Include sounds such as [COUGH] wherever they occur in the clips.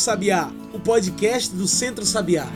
Sabiá, o podcast do Centro Sabiá.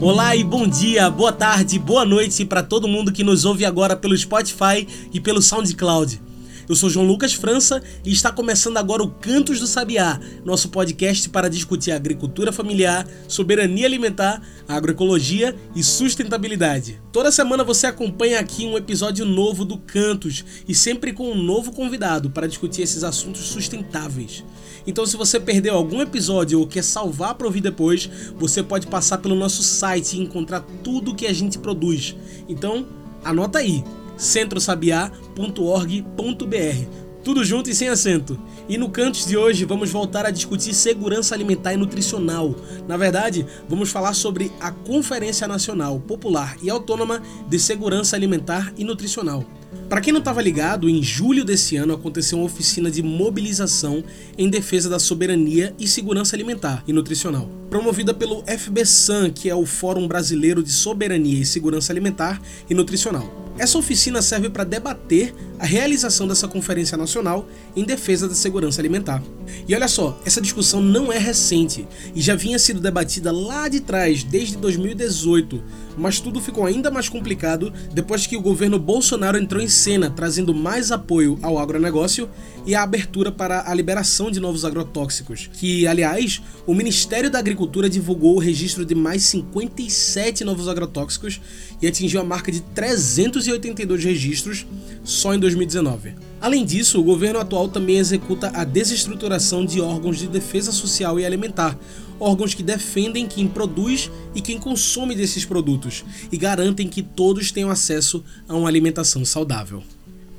Olá e bom dia, boa tarde, boa noite para todo mundo que nos ouve agora pelo Spotify e pelo SoundCloud. Eu sou João Lucas França e está começando agora o Cantos do Sabiá, nosso podcast para discutir agricultura familiar, soberania alimentar, agroecologia e sustentabilidade. Toda semana você acompanha aqui um episódio novo do Cantos e sempre com um novo convidado para discutir esses assuntos sustentáveis. Então, se você perdeu algum episódio ou quer salvar para ouvir depois, você pode passar pelo nosso site e encontrar tudo que a gente produz. Então, anota aí centrosabiá.org.br. Tudo junto e sem acento. E no Cantos de hoje vamos voltar a discutir segurança alimentar e nutricional. Na verdade, vamos falar sobre a Conferência Nacional Popular e Autônoma de Segurança Alimentar e Nutricional. Para quem não estava ligado, em julho desse ano aconteceu uma oficina de mobilização em defesa da soberania e segurança alimentar e nutricional, promovida pelo FBSAN, que é o Fórum Brasileiro de Soberania e Segurança Alimentar e Nutricional. Essa oficina serve para debater a realização dessa Conferência Nacional em defesa da segurança alimentar. E olha só, essa discussão não é recente e já vinha sido debatida lá de trás, desde 2018, mas tudo ficou ainda mais complicado depois que o governo Bolsonaro entrou em cena, trazendo mais apoio ao agronegócio e a abertura para a liberação de novos agrotóxicos, que, aliás, o Ministério da Agricultura divulgou o registro de mais 57 novos agrotóxicos e atingiu a marca de 382 registros só em 2019. Além disso, o governo atual também executa a desestruturação de órgãos de defesa social e alimentar, órgãos que defendem quem produz e quem consome desses produtos e garantem que todos tenham acesso a uma alimentação saudável.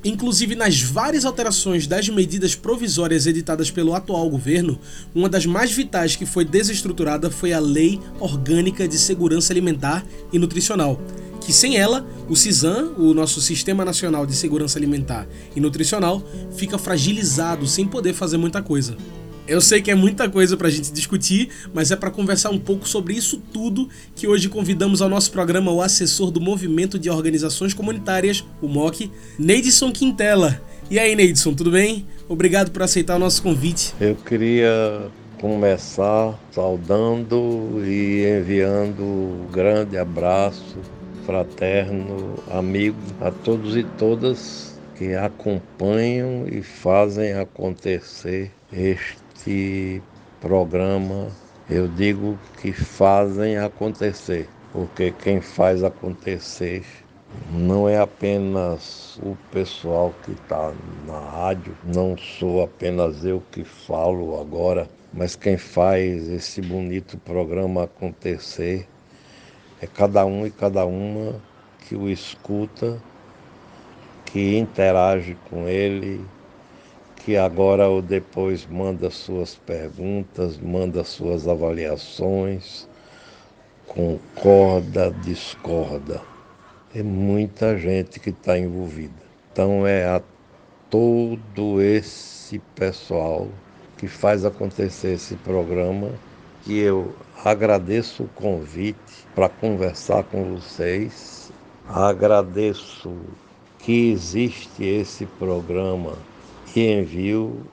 Inclusive, nas várias alterações das medidas provisórias editadas pelo atual governo, uma das mais vitais que foi desestruturada foi a Lei Orgânica de Segurança Alimentar e Nutricional, que sem ela, o CISAM, o nosso Sistema Nacional de Segurança Alimentar e Nutricional, fica fragilizado sem poder fazer muita coisa. Eu sei que é muita coisa para a gente discutir, mas é para conversar um pouco sobre isso tudo que hoje convidamos ao nosso programa o assessor do Movimento de Organizações Comunitárias, o MOC, Neidson Quintela. E aí, Neidson, tudo bem? Obrigado por aceitar o nosso convite. Eu queria começar saudando e enviando um grande abraço fraterno, amigo a todos e todas que acompanham e fazem acontecer este programa. Eu digo que fazem acontecer, porque quem faz acontecer não é apenas o pessoal que está na rádio, não sou apenas eu que falo agora, mas quem faz esse bonito programa acontecer é cada um e cada uma que o escuta, que interage com ele, que agora ou depois manda suas perguntas, manda suas avaliações, concorda, discorda. É muita gente que está envolvida. Então é a todo esse pessoal que faz acontecer esse programa que eu agradeço o convite para conversar com vocês. Agradeço que existe esse programa e envio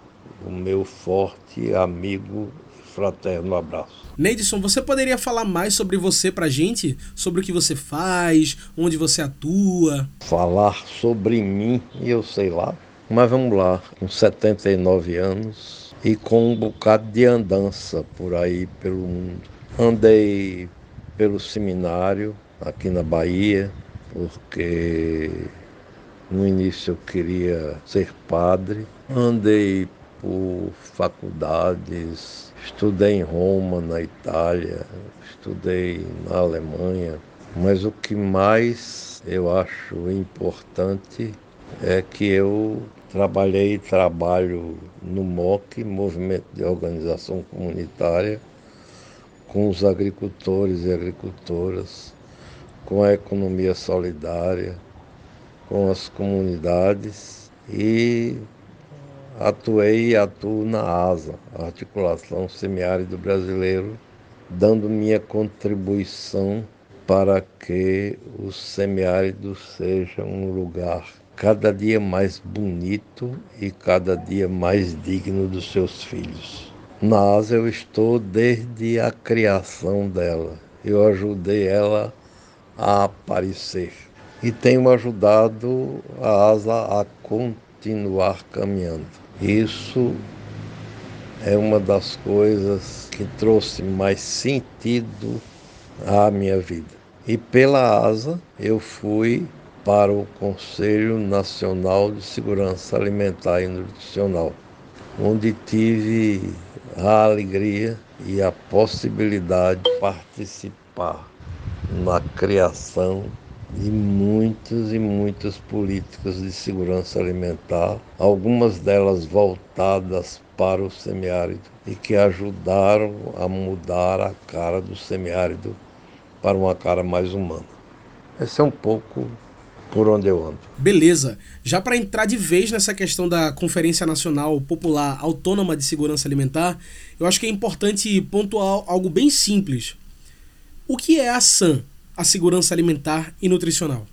o meu forte amigo e fraterno abraço. Neidson, você poderia falar mais sobre você pra gente? Sobre o que você faz, onde você atua? Falar sobre mim, eu sei lá. Mas vamos lá, com 79 anos e com um bocado de andança por aí pelo mundo. Andei pelo seminário aqui na Bahia, porque no início eu queria ser padre. Andei por faculdades, estudei em Roma, na Itália, estudei na Alemanha, mas o que mais eu acho importante é que eu trabalhei e trabalho no MOC, Movimento de Organização Comunitária, com os agricultores e agricultoras, com a economia solidária, com as comunidades e atuei e atuo na ASA, Articulação Semiárido Brasileiro, dando minha contribuição para que o semiárido seja um lugar cada dia mais bonito e cada dia mais digno dos seus filhos. Na Asa eu estou desde a criação dela. Eu ajudei ela a aparecer e tenho ajudado a Asa a continuar caminhando. Isso é uma das coisas que trouxe mais sentido à minha vida. E pela ASA eu fui para o Conselho Nacional de Segurança Alimentar e Nutricional, onde tive a alegria e a possibilidade de participar na criação de muitas e muitas políticas de segurança alimentar, algumas delas voltadas para o semiárido e que ajudaram a mudar a cara do semiárido para uma cara mais humana. Esse é um pouco por onde eu ando. Beleza. Já para entrar de vez nessa questão da Conferência Nacional Popular Autônoma de Segurança Alimentar, eu acho que é importante pontuar algo bem simples. O que é a SAM, a Segurança Alimentar e Nutricional?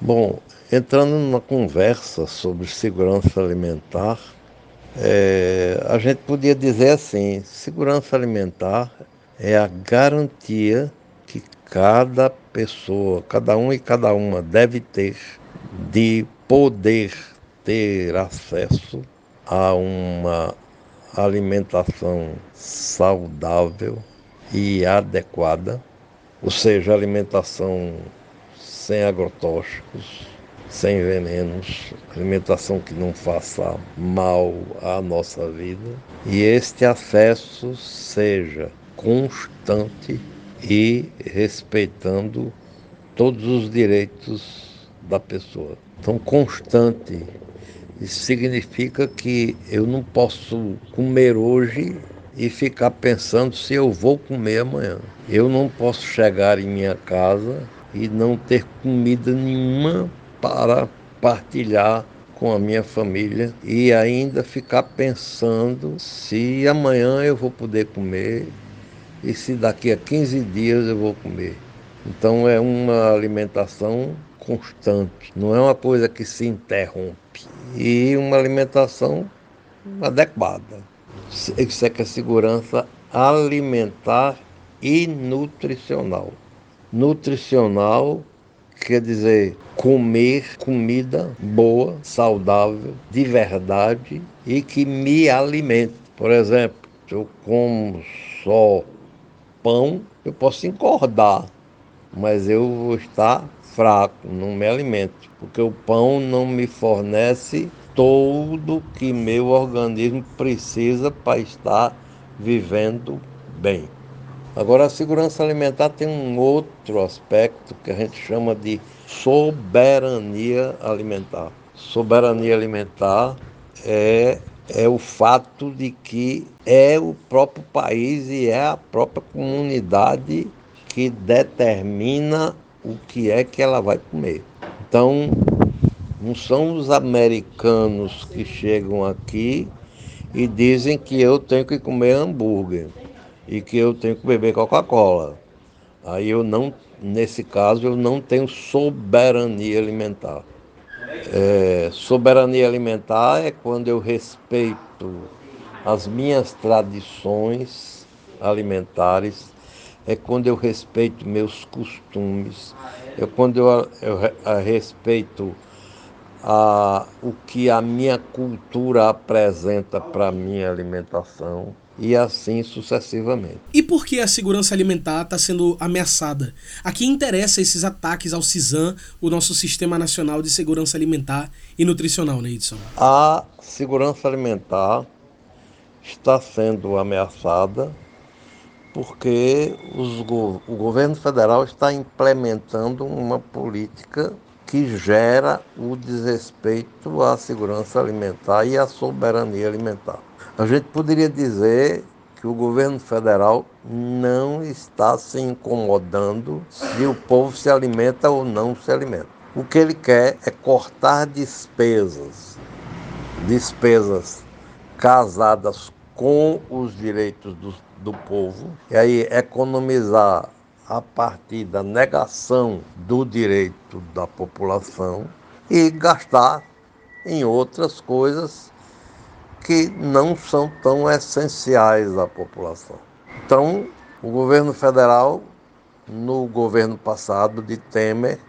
Bom, entrando numa conversa sobre segurança alimentar, é, a gente podia dizer assim: segurança alimentar é a garantia que cada pessoa, cada um e cada uma deve ter de poder ter acesso a uma alimentação saudável e adequada, ou seja, alimentação sem agrotóxicos, sem venenos, alimentação que não faça mal à nossa vida e este acesso seja constante e respeitando todos os direitos da pessoa. Então, constante isso significa que eu não posso comer hoje e ficar pensando se eu vou comer amanhã. Eu não posso chegar em minha casa e não ter comida nenhuma para partilhar com a minha família e ainda ficar pensando se amanhã eu vou poder comer e se daqui a 15 dias eu vou comer. Então é uma alimentação constante, não é uma coisa que se interrompe. E uma alimentação adequada. Que é segurança alimentar e nutricional. Nutricional quer dizer comer comida boa, saudável, de verdade e que me alimente. Por exemplo, se eu como só pão, eu posso engordar, mas eu vou estar fraco, não me alimento, porque o pão não me fornece tudo que meu organismo precisa para estar vivendo bem. Agora, a segurança alimentar tem um outro aspecto que a gente chama de soberania alimentar. Soberania alimentar é, é o fato de que é o próprio país e é a própria comunidade que determina o que é que ela vai comer. Então, não são os americanos que chegam aqui e dizem que eu tenho que comer hambúrguer e que eu tenho que beber Coca-Cola. Aí eu não, nesse caso, eu não tenho soberania alimentar. É, soberania alimentar é quando eu respeito as minhas tradições alimentares, é quando eu respeito meus costumes, é quando eu, eu, eu respeito a, o que a minha cultura apresenta para a minha alimentação e assim sucessivamente. E por que a segurança alimentar está sendo ameaçada? A quem interessa esses ataques ao CISAM, o nosso Sistema Nacional de Segurança Alimentar e Nutricional? Né, a segurança alimentar está sendo ameaçada porque os, o governo federal está implementando uma política que gera o desrespeito à segurança alimentar e à soberania alimentar. A gente poderia dizer que o governo federal não está se incomodando se o povo se alimenta ou não se alimenta. O que ele quer é cortar despesas, despesas casadas com os direitos do, do povo, e aí economizar a partir da negação do direito da população e gastar em outras coisas que não são tão essenciais à população. Então, o governo federal, no governo passado de Temer,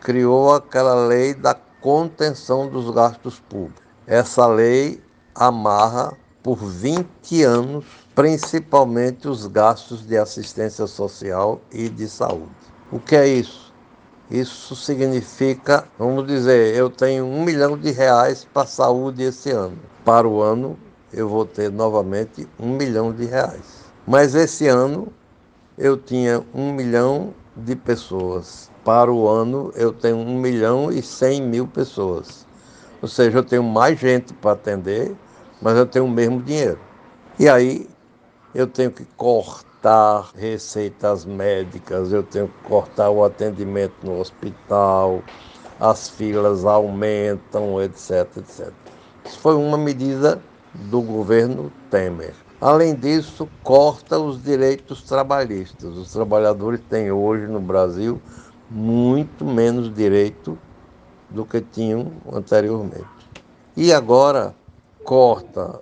criou aquela lei da contenção dos gastos públicos. Essa lei amarra por 20 anos, principalmente os gastos de assistência social e de saúde. O que é isso? Isso significa, vamos dizer, eu tenho um milhão de reais para saúde esse ano. Para o ano, eu vou ter novamente um milhão de reais. Mas esse ano, eu tinha um milhão de pessoas. Para o ano, eu tenho um milhão e cem mil pessoas. Ou seja, eu tenho mais gente para atender, mas eu tenho o mesmo dinheiro. E aí, eu tenho que cortar receitas médicas, eu tenho que cortar o atendimento no hospital, as filas aumentam, etc, etc. Isso foi uma medida do governo Temer. Além disso, corta os direitos trabalhistas. Os trabalhadores têm hoje no Brasil muito menos direito do que tinham anteriormente. E agora corta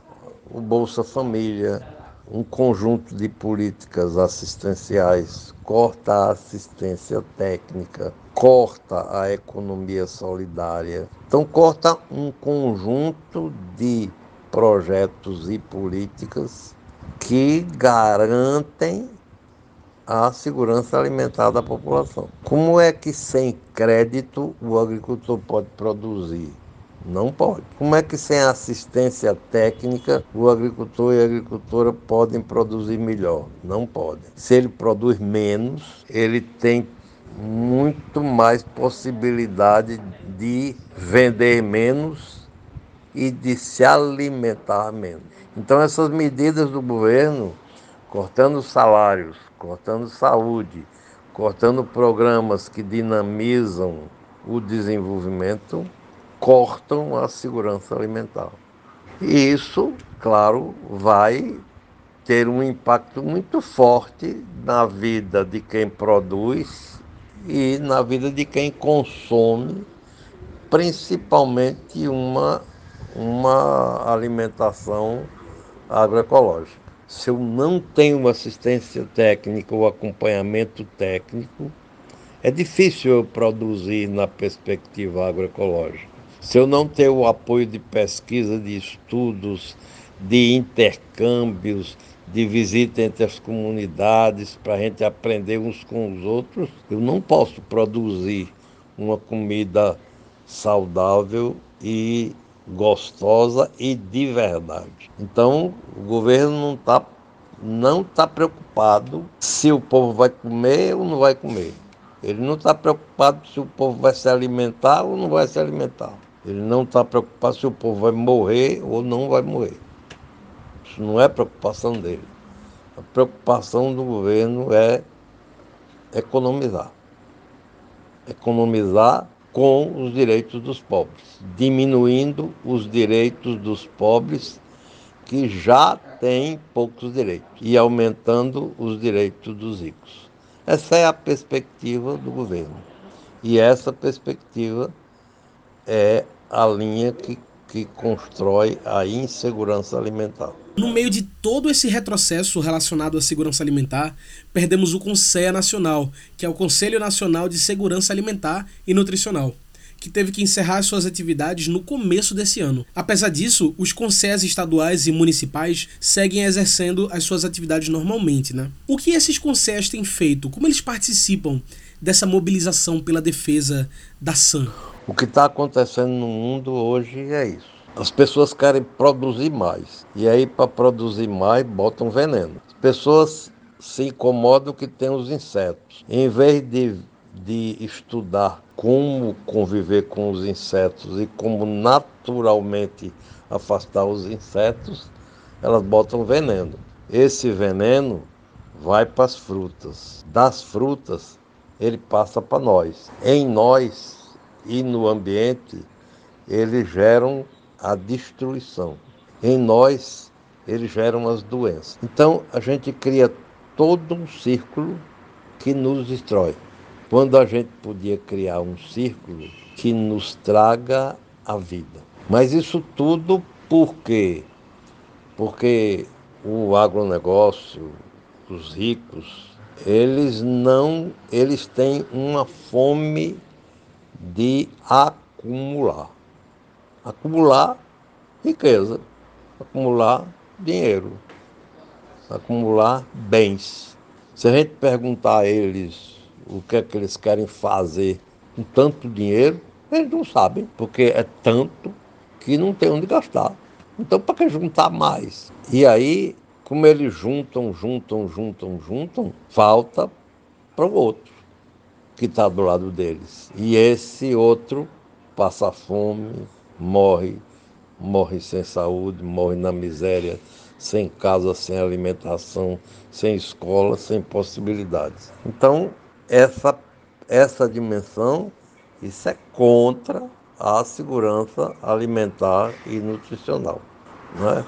o Bolsa Família, um conjunto de políticas assistenciais, corta a assistência técnica, corta a economia solidária. Então, corta um conjunto de projetos e políticas que garantem a segurança alimentar da população. Como é que sem crédito o agricultor pode produzir? Não pode. Como é que sem assistência técnica o agricultor e a agricultora podem produzir melhor? Não podem. Se ele produz menos, ele tem muito mais possibilidade de vender menos e de se alimentar menos. Então essas medidas do governo, cortando salários, cortando saúde, cortando programas que dinamizam o desenvolvimento, cortam a segurança alimentar. E isso, claro, vai ter um impacto muito forte na vida de quem produz e na vida de quem consome, principalmente uma, uma alimentação agroecológica. Se eu não tenho assistência técnica ou acompanhamento técnico, é difícil eu produzir na perspectiva agroecológica. Se eu não ter o apoio de pesquisa, de estudos, de intercâmbios, de visita entre as comunidades, para a gente aprender uns com os outros, eu não posso produzir uma comida saudável e gostosa e de verdade. Então, o governo não está não tá preocupado se o povo vai comer ou não vai comer. Ele não está preocupado se o povo vai se alimentar ou não vai se alimentar. Ele não está preocupado se o povo vai morrer ou não vai morrer. Isso não é preocupação dele. A preocupação do governo é economizar. Economizar com os direitos dos pobres, diminuindo os direitos dos pobres que já têm poucos direitos e aumentando os direitos dos ricos. Essa é a perspectiva do governo. E essa perspectiva é a linha que, que constrói a insegurança alimentar. No meio de todo esse retrocesso relacionado à segurança alimentar, perdemos o CONSEA Nacional, que é o Conselho Nacional de Segurança Alimentar e Nutricional, que teve que encerrar suas atividades no começo desse ano. Apesar disso, os conselhos estaduais e municipais seguem exercendo as suas atividades normalmente, né? O que esses conselhos têm feito? Como eles participam dessa mobilização pela defesa da SAM? O que está acontecendo no mundo hoje é isso. As pessoas querem produzir mais. E aí, para produzir mais, botam veneno. As pessoas se incomodam que tem os insetos. Em vez de, de estudar como conviver com os insetos e como naturalmente afastar os insetos, elas botam veneno. Esse veneno vai para as frutas. Das frutas, ele passa para nós. Em nós, e no ambiente, eles geram a destruição. Em nós, eles geram as doenças. Então a gente cria todo um círculo que nos destrói. Quando a gente podia criar um círculo que nos traga a vida. Mas isso tudo por quê? Porque o agronegócio, os ricos, eles não, eles têm uma fome de acumular. Acumular riqueza, acumular dinheiro, acumular bens. Se a gente perguntar a eles o que é que eles querem fazer com tanto dinheiro, eles não sabem, porque é tanto que não tem onde gastar. Então, para que juntar mais? E aí, como eles juntam, juntam, juntam, juntam, falta para o outro que está do lado deles. E esse outro passa fome, morre, morre sem saúde, morre na miséria, sem casa, sem alimentação, sem escola, sem possibilidades. Então, essa, essa dimensão, isso é contra a segurança alimentar e nutricional. Não é?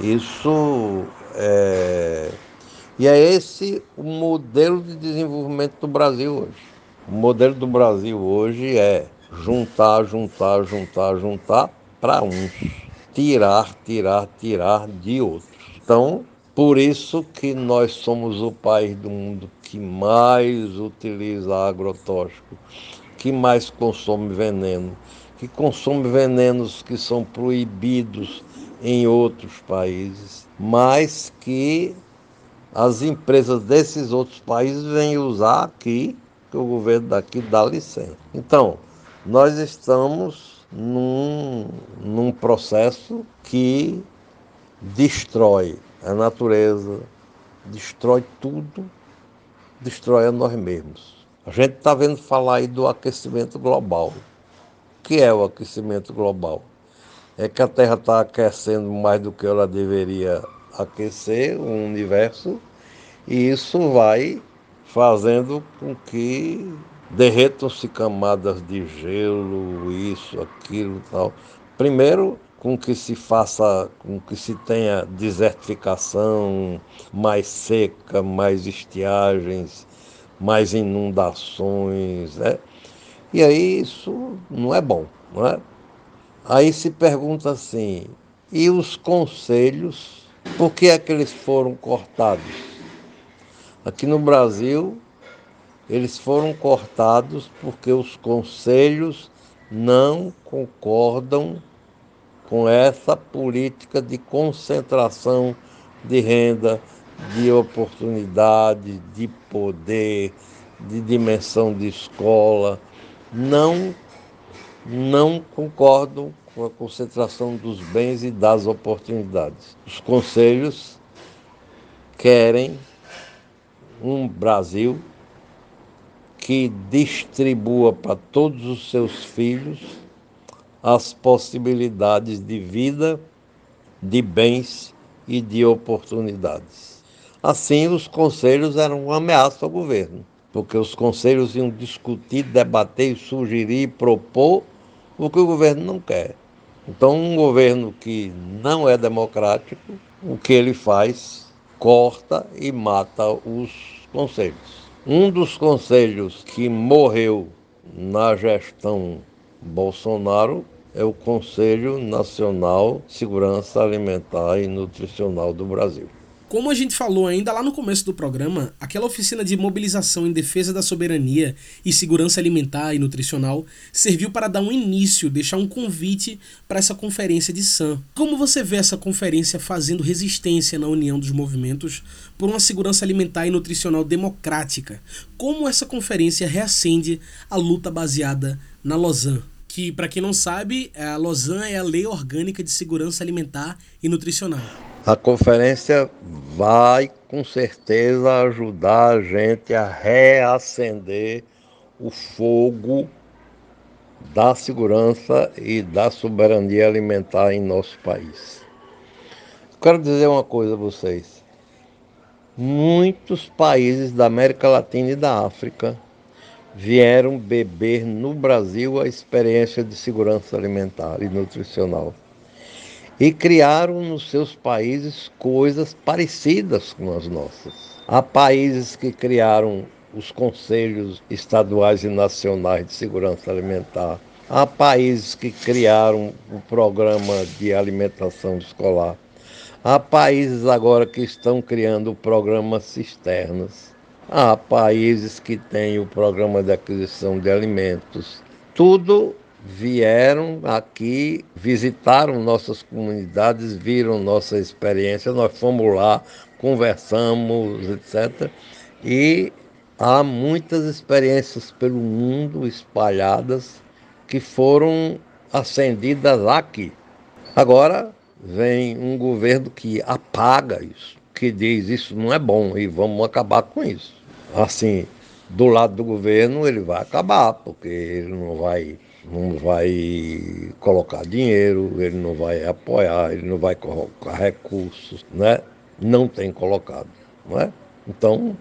Isso é. E é esse o modelo de desenvolvimento do Brasil hoje. O modelo do Brasil hoje é juntar, juntar, juntar, juntar para uns, tirar, tirar, tirar de outros. Então, por isso que nós somos o país do mundo que mais utiliza agrotóxico, que mais consome veneno, que consome venenos que são proibidos em outros países, mas que as empresas desses outros países vêm usar aqui, que o governo daqui dá licença. Então, nós estamos num, num processo que destrói a natureza, destrói tudo, destrói a nós mesmos. A gente está vendo falar aí do aquecimento global que é o aquecimento global? É que a Terra está aquecendo mais do que ela deveria aquecer o universo, e isso vai fazendo com que derretam-se camadas de gelo, isso, aquilo tal. Primeiro, com que se faça, com que se tenha desertificação mais seca, mais estiagens, mais inundações, né? E aí isso não é bom, não é? Aí se pergunta assim, e os conselhos, por que é que eles foram cortados? Aqui no Brasil, eles foram cortados porque os conselhos não concordam com essa política de concentração de renda, de oportunidade, de poder, de dimensão de escola não, não concordam com a concentração dos bens e das oportunidades. Os conselhos querem um Brasil que distribua para todos os seus filhos as possibilidades de vida, de bens e de oportunidades. Assim, os conselhos eram uma ameaça ao governo porque os conselhos iam discutir, debater, sugerir, propor o que o governo não quer. Então, um governo que não é democrático, o que ele faz? Corta e mata os conselhos. Um dos conselhos que morreu na gestão Bolsonaro é o Conselho Nacional de Segurança Alimentar e Nutricional do Brasil. Como a gente falou ainda lá no começo do programa, aquela oficina de mobilização em defesa da soberania e segurança alimentar e nutricional serviu para dar um início, deixar um convite para essa conferência de SAM. Como você vê essa conferência fazendo resistência na união dos movimentos por uma segurança alimentar e nutricional democrática? Como essa conferência reacende a luta baseada na Lausanne? que, para quem não sabe, a Lausanne é a Lei Orgânica de Segurança Alimentar e Nutricional. A conferência vai com certeza ajudar a gente a reacender o fogo da segurança e da soberania alimentar em nosso país. Quero dizer uma coisa a vocês. Muitos países da América Latina e da África vieram beber no Brasil a experiência de segurança alimentar e nutricional. E criaram nos seus países coisas parecidas com as nossas. Há países que criaram os conselhos estaduais e nacionais de segurança alimentar. Há países que criaram o programa de alimentação escolar. Há países agora que estão criando o programa cisternas. Há países que têm o programa de aquisição de alimentos. Tudo vieram aqui, visitaram nossas comunidades, viram nossa experiência, nós fomos lá, conversamos, etc. E há muitas experiências pelo mundo espalhadas que foram acendidas aqui. Agora vem um governo que apaga isso, que diz isso não é bom e vamos acabar com isso. Assim, do lado do governo ele vai acabar, porque ele não vai não vai colocar dinheiro, ele não vai apoiar, ele não vai colocar recursos, né? Não tem colocado, não é? Então,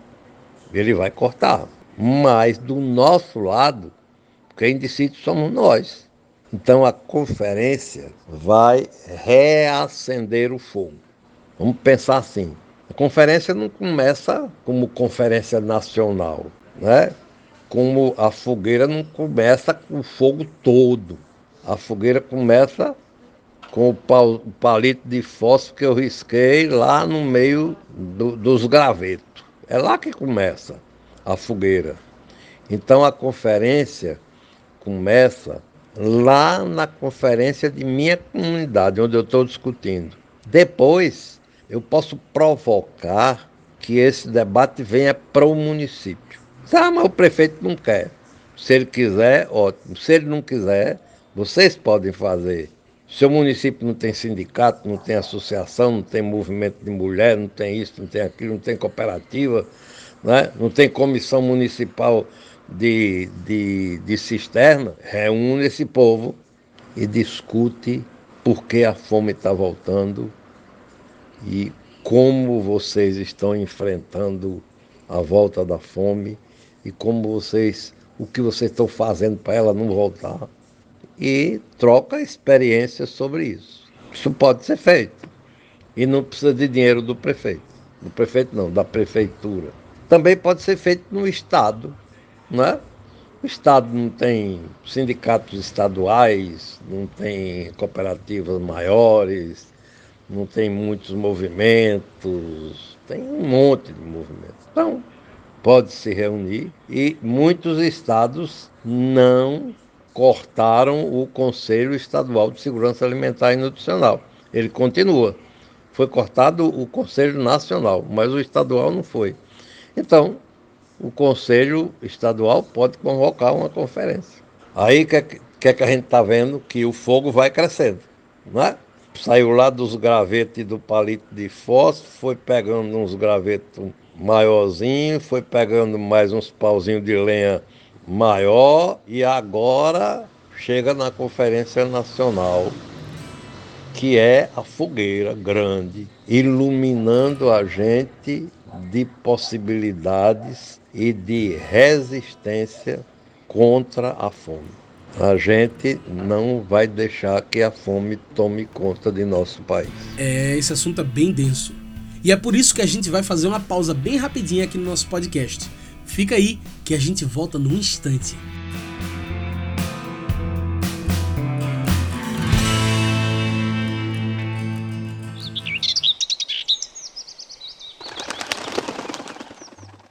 ele vai cortar. Mas do nosso lado, quem decide somos nós. Então a conferência vai reacender o fogo. Vamos pensar assim. A conferência não começa como conferência nacional, né? Como a fogueira não começa com o fogo todo. A fogueira começa com o palito de fósforo que eu risquei lá no meio do, dos gravetos. É lá que começa a fogueira. Então a conferência começa lá na conferência de minha comunidade, onde eu estou discutindo. Depois eu posso provocar que esse debate venha para o município. Ah, mas o prefeito não quer. Se ele quiser, ótimo. Se ele não quiser, vocês podem fazer. Seu município não tem sindicato, não tem associação, não tem movimento de mulher, não tem isso, não tem aquilo, não tem cooperativa, né? não tem comissão municipal de, de, de cisterna. Reúne esse povo e discute por que a fome está voltando e como vocês estão enfrentando a volta da fome e como vocês, o que vocês estão fazendo para ela não voltar. E troca experiências sobre isso. Isso pode ser feito. E não precisa de dinheiro do prefeito. Do prefeito não, da prefeitura. Também pode ser feito no Estado, não é? O Estado não tem sindicatos estaduais, não tem cooperativas maiores, não tem muitos movimentos, tem um monte de movimentos. Então, pode se reunir e muitos estados não cortaram o Conselho Estadual de Segurança Alimentar e Nutricional. Ele continua. Foi cortado o Conselho Nacional, mas o estadual não foi. Então, o Conselho Estadual pode convocar uma conferência. Aí que, é que, é que a gente está vendo que o fogo vai crescendo, não é? Saiu lá dos gravetos do palito de fósforo, foi pegando uns gravetos maiorzinho, foi pegando mais uns pauzinhos de lenha maior e agora chega na Conferência Nacional, que é a fogueira grande, iluminando a gente de possibilidades e de resistência contra a fome. A gente não vai deixar que a fome tome conta de nosso país. É, esse assunto é bem denso. E é por isso que a gente vai fazer uma pausa bem rapidinha aqui no nosso podcast. Fica aí que a gente volta num instante.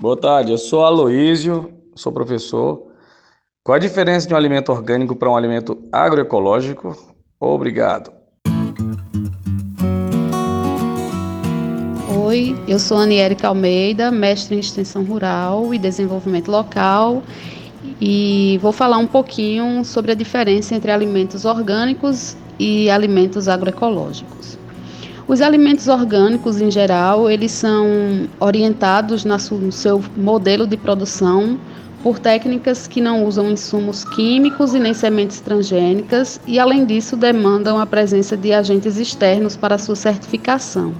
Boa tarde, eu sou Aloísio, sou professor. Qual a diferença de um alimento orgânico para um alimento agroecológico? Obrigado. Oi, eu sou Aniérica Almeida, mestre em extensão rural e desenvolvimento local, e vou falar um pouquinho sobre a diferença entre alimentos orgânicos e alimentos agroecológicos. Os alimentos orgânicos, em geral, eles são orientados no seu modelo de produção por técnicas que não usam insumos químicos e nem sementes transgênicas e, além disso, demandam a presença de agentes externos para sua certificação.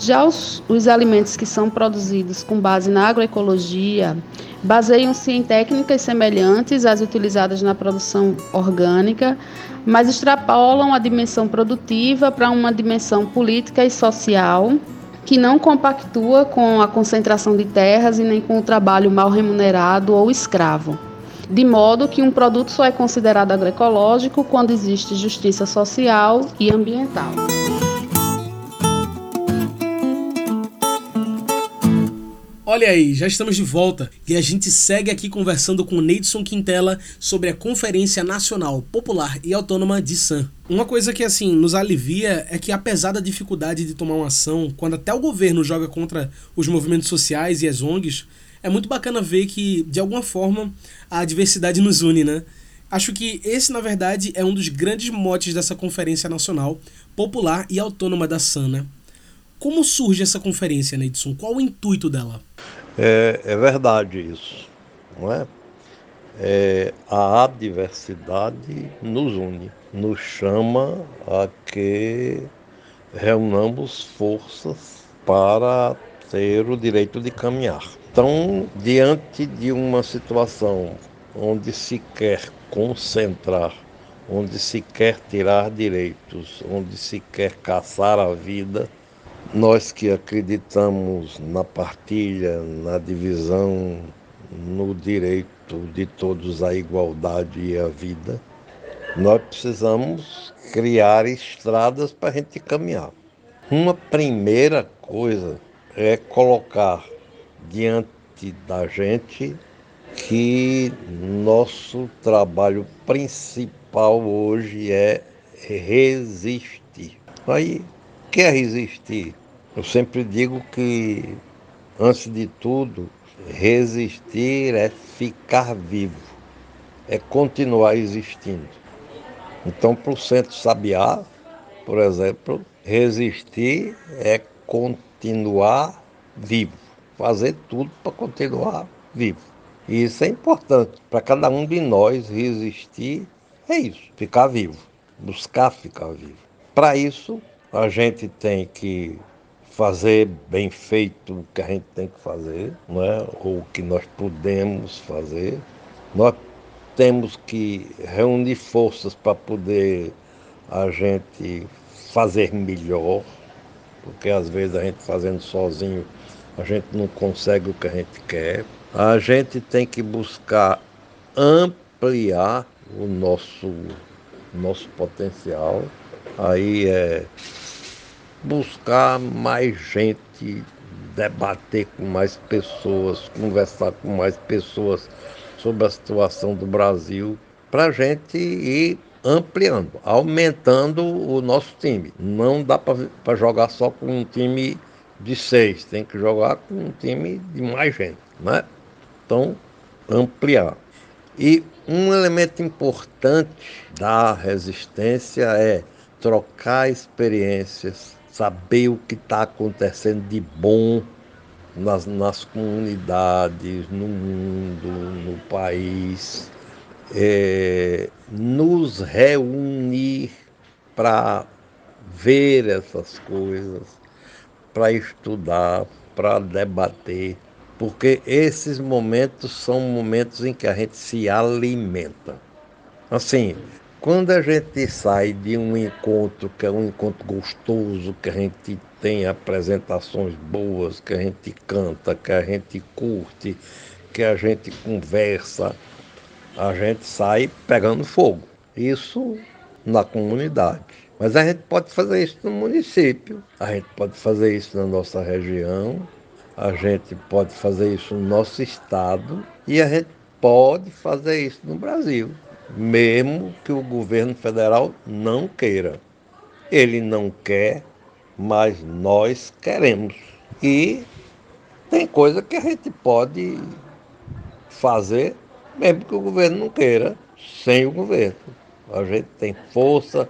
Já os, os alimentos que são produzidos com base na agroecologia baseiam-se em técnicas semelhantes às utilizadas na produção orgânica, mas extrapolam a dimensão produtiva para uma dimensão política e social que não compactua com a concentração de terras e nem com o trabalho mal remunerado ou escravo. De modo que um produto só é considerado agroecológico quando existe justiça social e ambiental. Olha aí, já estamos de volta e a gente segue aqui conversando com Neidson Quintela sobre a Conferência Nacional Popular e Autônoma de San. Uma coisa que assim nos alivia é que apesar da dificuldade de tomar uma ação, quando até o governo joga contra os movimentos sociais e as ONGs, é muito bacana ver que de alguma forma a diversidade nos une, né? Acho que esse, na verdade, é um dos grandes motes dessa Conferência Nacional Popular e Autônoma da SAN, né? Como surge essa conferência, Neidson? Qual o intuito dela? É, é verdade isso, não é? é? A adversidade nos une, nos chama a que reunamos forças para ter o direito de caminhar. Então, diante de uma situação onde se quer concentrar, onde se quer tirar direitos, onde se quer caçar a vida, nós que acreditamos na partilha, na divisão, no direito de todos à igualdade e à vida, nós precisamos criar estradas para a gente caminhar. Uma primeira coisa é colocar diante da gente que nosso trabalho principal hoje é resistir. Aí, quer resistir? Eu sempre digo que, antes de tudo, resistir é ficar vivo, é continuar existindo. Então, para o Centro Sabiá, por exemplo, resistir é continuar vivo, fazer tudo para continuar vivo. E isso é importante. Para cada um de nós resistir é isso, ficar vivo, buscar ficar vivo. Para isso, a gente tem que fazer bem feito o que a gente tem que fazer, não é? ou o que nós podemos fazer. Nós temos que reunir forças para poder a gente fazer melhor, porque às vezes a gente fazendo sozinho a gente não consegue o que a gente quer. A gente tem que buscar ampliar o nosso, nosso potencial. Aí é buscar mais gente, debater com mais pessoas, conversar com mais pessoas sobre a situação do Brasil, para a gente ir ampliando, aumentando o nosso time. Não dá para jogar só com um time de seis, tem que jogar com um time de mais gente, né? Então, ampliar. E um elemento importante da resistência é trocar experiências, saber o que está acontecendo de bom nas, nas comunidades, no mundo, no país, é, nos reunir para ver essas coisas, para estudar, para debater, porque esses momentos são momentos em que a gente se alimenta. Assim, quando a gente sai de um encontro que é um encontro gostoso, que a gente tem apresentações boas, que a gente canta, que a gente curte, que a gente conversa, a gente sai pegando fogo. Isso na comunidade. Mas a gente pode fazer isso no município, a gente pode fazer isso na nossa região, a gente pode fazer isso no nosso estado e a gente pode fazer isso no Brasil mesmo que o governo federal não queira. Ele não quer, mas nós queremos. E tem coisa que a gente pode fazer, mesmo que o governo não queira, sem o governo. A gente tem força,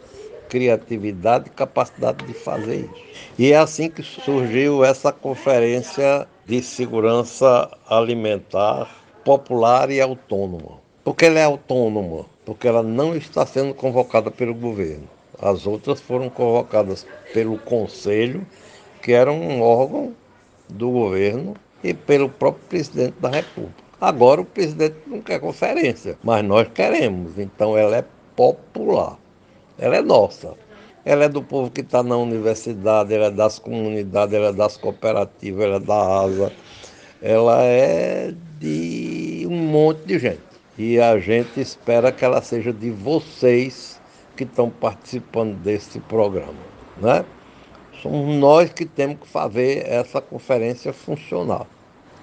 criatividade e capacidade de fazer isso. E é assim que surgiu essa conferência de segurança alimentar popular e autônoma. Porque ela é autônoma, porque ela não está sendo convocada pelo governo. As outras foram convocadas pelo Conselho que era um órgão do governo e pelo próprio presidente da República. Agora o presidente não quer conferência, mas nós queremos, então ela é popular, ela é nossa. Ela é do povo que está na universidade, ela é das comunidades, ela é das cooperativas, ela é da ASA, ela é de um monte de gente. E a gente espera que ela seja de vocês que estão participando desse programa. Né? Somos nós que temos que fazer essa conferência funcionar.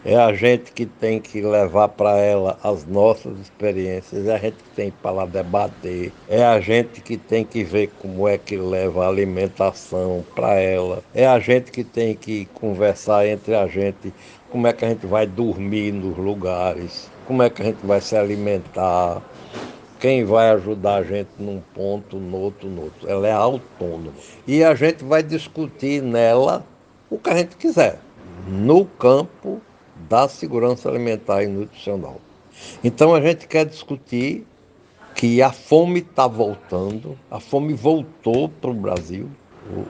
É a gente que tem que levar para ela as nossas experiências, é a gente que tem para lá debater, é a gente que tem que ver como é que leva a alimentação para ela, é a gente que tem que conversar entre a gente como é que a gente vai dormir nos lugares, como é que a gente vai se alimentar, quem vai ajudar a gente num ponto, no outro, no outro. Ela é autônoma. E a gente vai discutir nela o que a gente quiser, no campo da segurança alimentar e nutricional. Então a gente quer discutir que a fome está voltando, a fome voltou para o Brasil,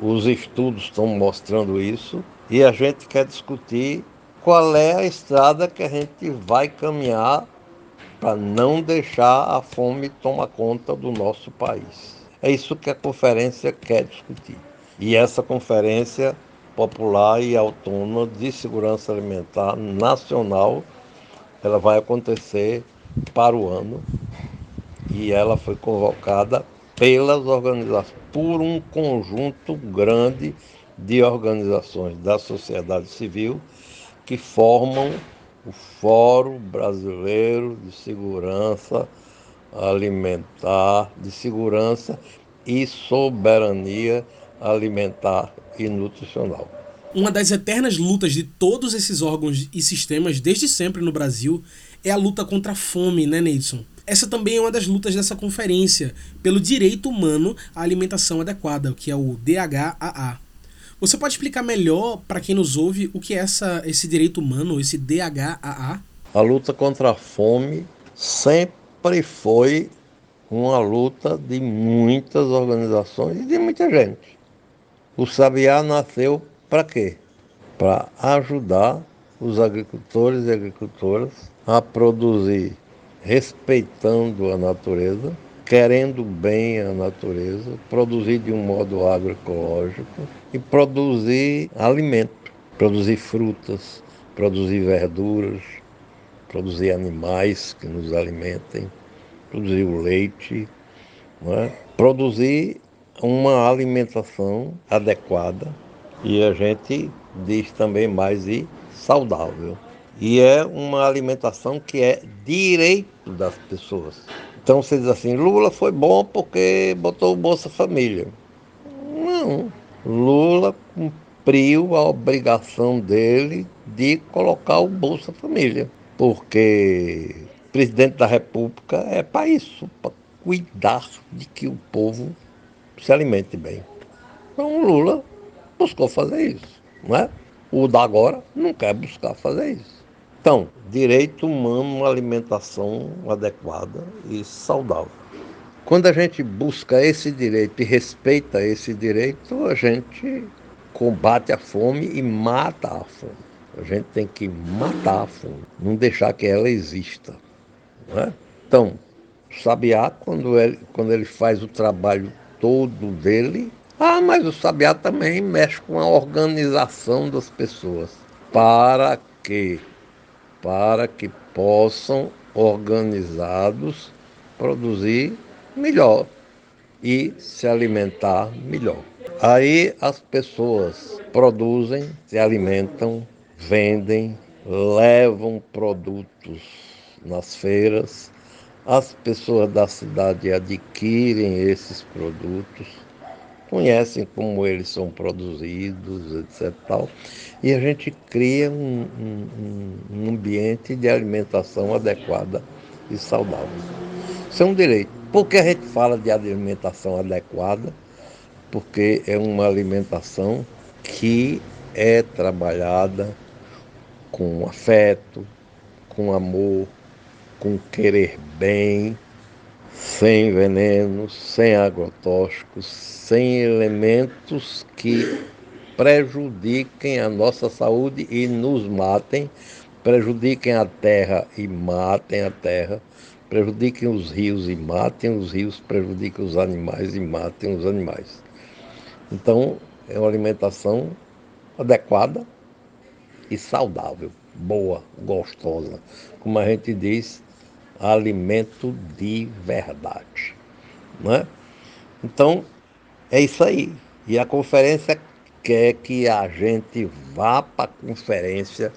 os estudos estão mostrando isso, e a gente quer discutir qual é a estrada que a gente vai caminhar para não deixar a fome tomar conta do nosso país. É isso que a conferência quer discutir. E essa conferência popular e autônoma de segurança alimentar nacional, ela vai acontecer para o ano e ela foi convocada pelas organizações, por um conjunto grande de organizações da sociedade civil que formam o Fórum Brasileiro de Segurança Alimentar, de Segurança e Soberania Alimentar e Nutricional. Uma das eternas lutas de todos esses órgãos e sistemas desde sempre no Brasil é a luta contra a fome, né, Neidson? Essa também é uma das lutas dessa conferência, pelo direito humano à alimentação adequada, que é o DHAA. Você pode explicar melhor para quem nos ouve o que é essa, esse direito humano, esse DHAA? A luta contra a fome sempre foi uma luta de muitas organizações e de muita gente. O Sabiá nasceu para quê? Para ajudar os agricultores e agricultoras a produzir respeitando a natureza, querendo bem a natureza, produzir de um modo agroecológico e produzir alimento, produzir frutas, produzir verduras, produzir animais que nos alimentem, produzir o leite, é? produzir uma alimentação adequada e a gente diz também mais e saudável. E é uma alimentação que é direito das pessoas. Então você diz assim, Lula foi bom porque botou o Bolsa Família. Não. Lula cumpriu a obrigação dele de colocar o Bolsa Família. Porque o presidente da República é para isso, para cuidar de que o povo se alimente bem. Então Lula buscou fazer isso, não é? O da agora não quer buscar fazer isso. Então, direito humano uma alimentação adequada e saudável. Quando a gente busca esse direito e respeita esse direito, a gente combate a fome e mata a fome. A gente tem que matar a fome, não deixar que ela exista. É? Então, o sabiá, quando ele, quando ele faz o trabalho todo dele, ah, mas o sabiá também mexe com a organização das pessoas. Para que para que possam, organizados, produzir melhor e se alimentar melhor. Aí as pessoas produzem, se alimentam, vendem, levam produtos nas feiras, as pessoas da cidade adquirem esses produtos conhecem como eles são produzidos, etc. Tal, e a gente cria um, um, um ambiente de alimentação adequada e saudável. Isso é um direito. Por que a gente fala de alimentação adequada? Porque é uma alimentação que é trabalhada com afeto, com amor, com querer bem, sem venenos, sem agrotóxicos, sem elementos que prejudiquem a nossa saúde e nos matem, prejudiquem a terra e matem a terra, prejudiquem os rios e matem os rios, prejudiquem os animais e matem os animais. Então, é uma alimentação adequada e saudável, boa, gostosa. Como a gente diz, alimento de verdade. Não é? Então, é isso aí. E a conferência quer que a gente vá para a conferência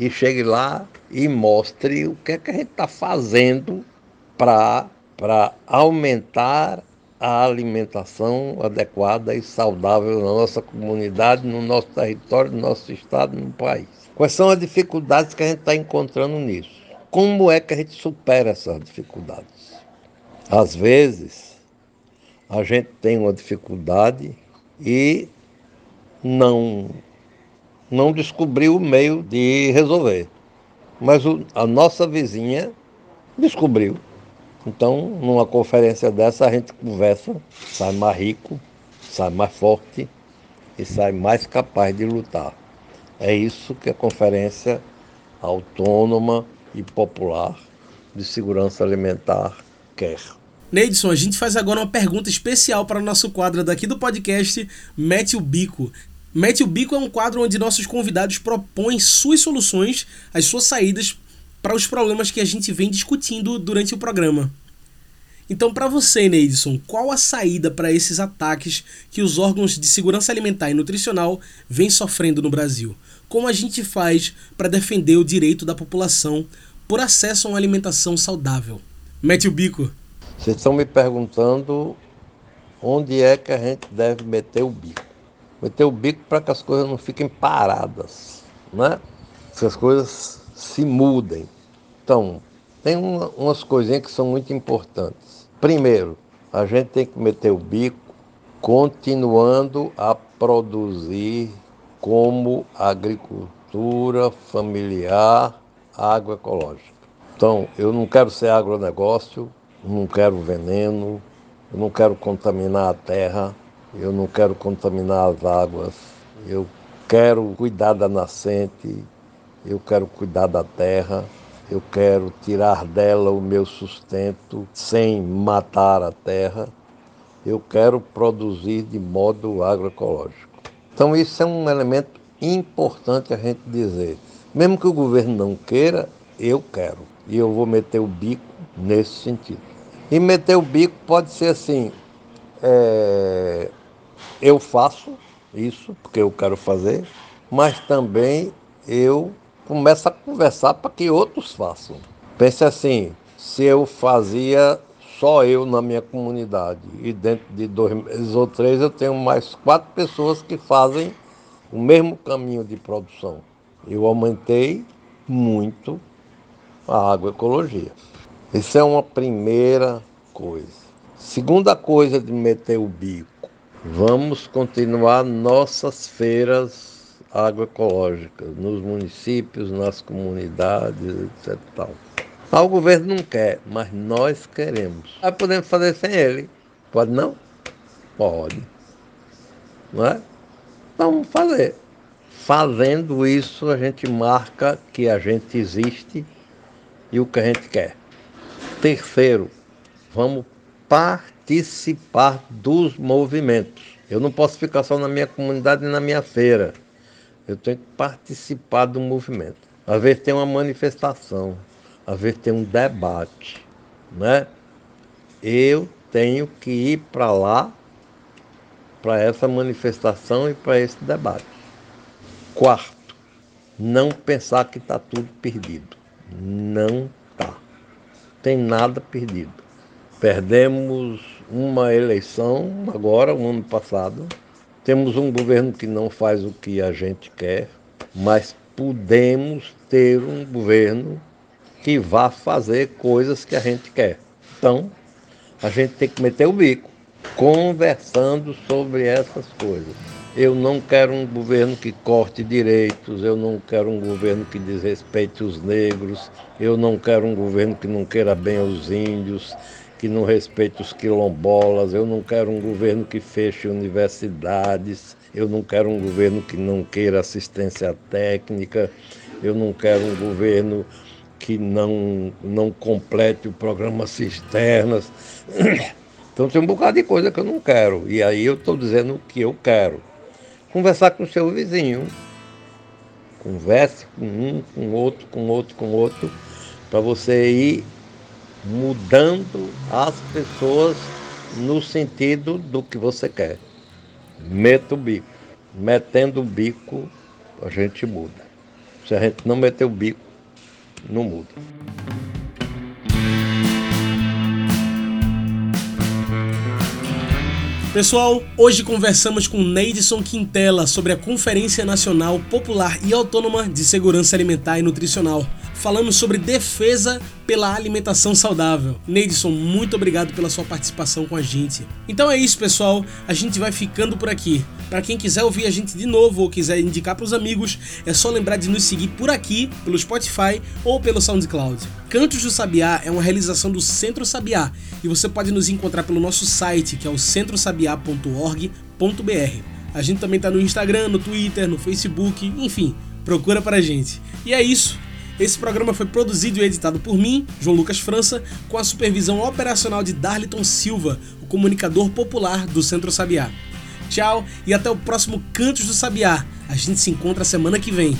e chegue lá e mostre o que é que a gente está fazendo para aumentar a alimentação adequada e saudável na nossa comunidade, no nosso território, no nosso estado, no país. Quais são as dificuldades que a gente está encontrando nisso? Como é que a gente supera essas dificuldades? Às vezes, a gente tem uma dificuldade e não, não descobriu o meio de resolver. Mas o, a nossa vizinha descobriu. Então, numa conferência dessa, a gente conversa, sai mais rico, sai mais forte e sai mais capaz de lutar. É isso que a Conferência Autônoma e Popular de Segurança Alimentar quer. Neidson, a gente faz agora uma pergunta especial para o nosso quadro daqui do podcast Mete o Bico. Mete o Bico é um quadro onde nossos convidados propõem suas soluções, as suas saídas para os problemas que a gente vem discutindo durante o programa. Então, para você, Neidson, qual a saída para esses ataques que os órgãos de segurança alimentar e nutricional vêm sofrendo no Brasil? Como a gente faz para defender o direito da população por acesso a uma alimentação saudável? Mete o bico. Vocês estão me perguntando onde é que a gente deve meter o bico. Meter o bico para que as coisas não fiquem paradas, né? Que as coisas se mudem. Então, tem uma, umas coisinhas que são muito importantes. Primeiro, a gente tem que meter o bico continuando a produzir como agricultura familiar agroecológica. Então, eu não quero ser agronegócio, não quero veneno, não quero contaminar a terra, eu não quero contaminar as águas, eu quero cuidar da nascente, eu quero cuidar da terra, eu quero tirar dela o meu sustento sem matar a terra, eu quero produzir de modo agroecológico. Então, isso é um elemento importante a gente dizer. Mesmo que o governo não queira, eu quero. E eu vou meter o bico nesse sentido. E meter o bico pode ser assim: é, eu faço isso porque eu quero fazer, mas também eu começo a conversar para que outros façam. Pense assim: se eu fazia só eu na minha comunidade e dentro de dois meses ou três eu tenho mais quatro pessoas que fazem o mesmo caminho de produção. Eu aumentei muito a agroecologia. Isso é uma primeira coisa. Segunda coisa de meter o bico. Vamos continuar nossas feiras agroecológicas nos municípios, nas comunidades, etc. Tal. Ah, o governo não quer, mas nós queremos. Aí podemos fazer sem ele. Pode não? Pode. Não é? Então vamos fazer. Fazendo isso, a gente marca que a gente existe e o que a gente quer. Terceiro, vamos participar dos movimentos. Eu não posso ficar só na minha comunidade e na minha feira. Eu tenho que participar do movimento. Às vezes tem uma manifestação, às vezes tem um debate, né? Eu tenho que ir para lá, para essa manifestação e para esse debate. Quarto, não pensar que está tudo perdido. Não está. Tem nada perdido. Perdemos uma eleição agora, um ano passado. Temos um governo que não faz o que a gente quer, mas podemos ter um governo que vá fazer coisas que a gente quer. Então, a gente tem que meter o bico conversando sobre essas coisas. Eu não quero um governo que corte direitos, eu não quero um governo que desrespeite os negros, eu não quero um governo que não queira bem aos índios, que não respeite os quilombolas, eu não quero um governo que feche universidades, Eu não quero um governo que não queira assistência técnica, eu não quero um governo que não, não complete o programa Cisternas. [COUGHS] Então tem um bocado de coisa que eu não quero. E aí eu estou dizendo o que eu quero. Conversar com o seu vizinho. Converse com um, com outro, com outro, com outro, para você ir mudando as pessoas no sentido do que você quer. Meta o bico. Metendo o bico, a gente muda. Se a gente não meter o bico, não muda. Pessoal, hoje conversamos com Neidson Quintela sobre a Conferência Nacional Popular e Autônoma de Segurança Alimentar e Nutricional. Falamos sobre defesa pela alimentação saudável. Neidson, muito obrigado pela sua participação com a gente. Então é isso, pessoal. A gente vai ficando por aqui. Para quem quiser ouvir a gente de novo ou quiser indicar para os amigos, é só lembrar de nos seguir por aqui, pelo Spotify ou pelo SoundCloud. Cantos do Sabiá é uma realização do Centro Sabiá e você pode nos encontrar pelo nosso site, que é o centrosabiá.org.br. A gente também está no Instagram, no Twitter, no Facebook, enfim, procura para a gente. E é isso. Esse programa foi produzido e editado por mim, João Lucas França, com a supervisão operacional de Darliton Silva, o comunicador popular do Centro Sabiá. Tchau e até o próximo Cantos do Sabiá. A gente se encontra semana que vem.